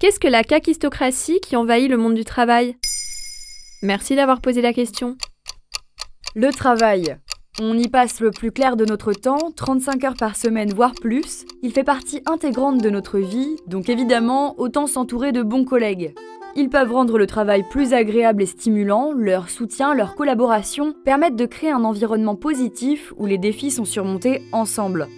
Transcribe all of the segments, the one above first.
Qu'est-ce que la kakistocratie qui envahit le monde du travail? Merci d'avoir posé la question. Le travail. On y passe le plus clair de notre temps, 35 heures par semaine, voire plus. Il fait partie intégrante de notre vie, donc évidemment, autant s'entourer de bons collègues. Ils peuvent rendre le travail plus agréable et stimulant, leur soutien, leur collaboration permettent de créer un environnement positif où les défis sont surmontés ensemble.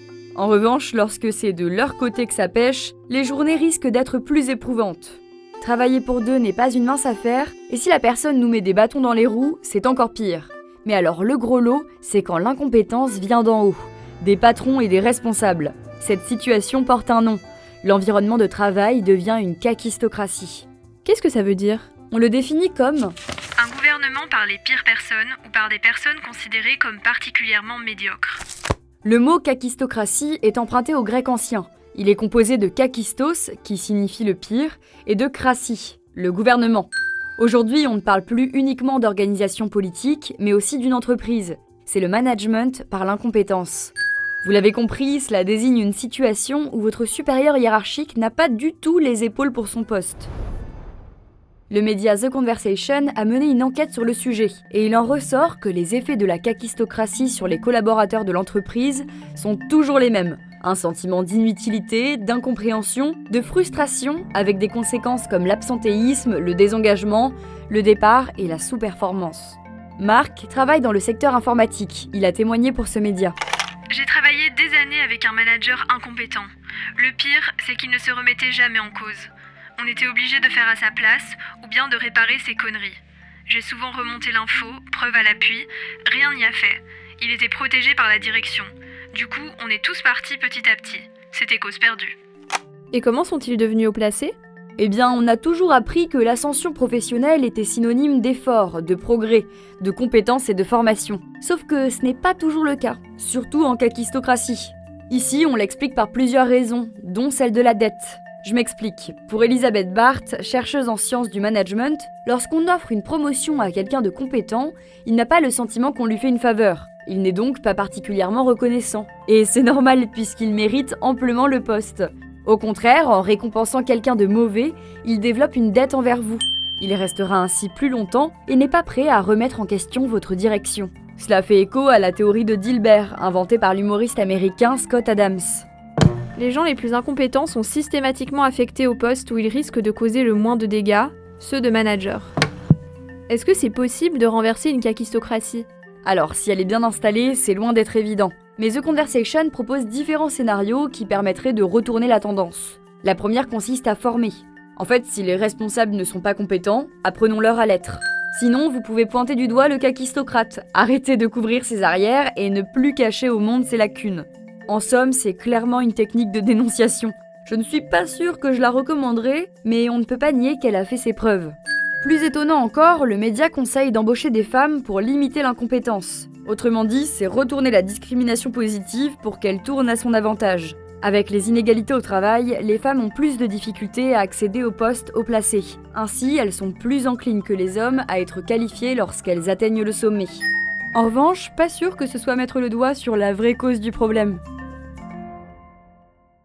En revanche, lorsque c'est de leur côté que ça pêche, les journées risquent d'être plus éprouvantes. Travailler pour deux n'est pas une mince affaire, et si la personne nous met des bâtons dans les roues, c'est encore pire. Mais alors le gros lot, c'est quand l'incompétence vient d'en haut, des patrons et des responsables. Cette situation porte un nom. L'environnement de travail devient une kakistocratie. Qu'est-ce que ça veut dire? On le définit comme un gouvernement par les pires personnes ou par des personnes considérées comme particulièrement médiocres. Le mot kakistocratie est emprunté au grec ancien. Il est composé de kakistos, qui signifie le pire, et de kratie, le gouvernement. Aujourd'hui, on ne parle plus uniquement d'organisation politique, mais aussi d'une entreprise. C'est le management par l'incompétence. Vous l'avez compris, cela désigne une situation où votre supérieur hiérarchique n'a pas du tout les épaules pour son poste. Le média The Conversation a mené une enquête sur le sujet, et il en ressort que les effets de la kakistocratie sur les collaborateurs de l'entreprise sont toujours les mêmes. Un sentiment d'inutilité, d'incompréhension, de frustration, avec des conséquences comme l'absentéisme, le désengagement, le départ et la sous-performance. Marc travaille dans le secteur informatique. Il a témoigné pour ce média. J'ai travaillé des années avec un manager incompétent. Le pire, c'est qu'il ne se remettait jamais en cause. On était obligé de faire à sa place ou bien de réparer ses conneries. J'ai souvent remonté l'info, preuve à l'appui, rien n'y a fait. Il était protégé par la direction. Du coup, on est tous partis petit à petit. C'était cause perdue. Et comment sont-ils devenus haut placés Eh bien, on a toujours appris que l'ascension professionnelle était synonyme d'effort, de progrès, de compétences et de formation. Sauf que ce n'est pas toujours le cas, surtout en kakistocratie. Ici, on l'explique par plusieurs raisons, dont celle de la dette. Je m'explique. Pour Elisabeth Barth, chercheuse en sciences du management, lorsqu'on offre une promotion à quelqu'un de compétent, il n'a pas le sentiment qu'on lui fait une faveur. Il n'est donc pas particulièrement reconnaissant. Et c'est normal puisqu'il mérite amplement le poste. Au contraire, en récompensant quelqu'un de mauvais, il développe une dette envers vous. Il restera ainsi plus longtemps et n'est pas prêt à remettre en question votre direction. Cela fait écho à la théorie de Dilbert, inventée par l'humoriste américain Scott Adams. Les gens les plus incompétents sont systématiquement affectés au poste où ils risquent de causer le moins de dégâts, ceux de manager. Est-ce que c'est possible de renverser une kakistocratie? Alors, si elle est bien installée, c'est loin d'être évident. Mais The Conversation propose différents scénarios qui permettraient de retourner la tendance. La première consiste à former. En fait, si les responsables ne sont pas compétents, apprenons-leur à l'être. Sinon, vous pouvez pointer du doigt le kakistocrate, arrêter de couvrir ses arrières et ne plus cacher au monde ses lacunes. En somme, c'est clairement une technique de dénonciation. Je ne suis pas sûre que je la recommanderais, mais on ne peut pas nier qu'elle a fait ses preuves. Plus étonnant encore, le média conseille d'embaucher des femmes pour limiter l'incompétence. Autrement dit, c'est retourner la discrimination positive pour qu'elle tourne à son avantage. Avec les inégalités au travail, les femmes ont plus de difficultés à accéder aux postes haut placés. Ainsi, elles sont plus enclines que les hommes à être qualifiées lorsqu'elles atteignent le sommet. En revanche, pas sûr que ce soit mettre le doigt sur la vraie cause du problème.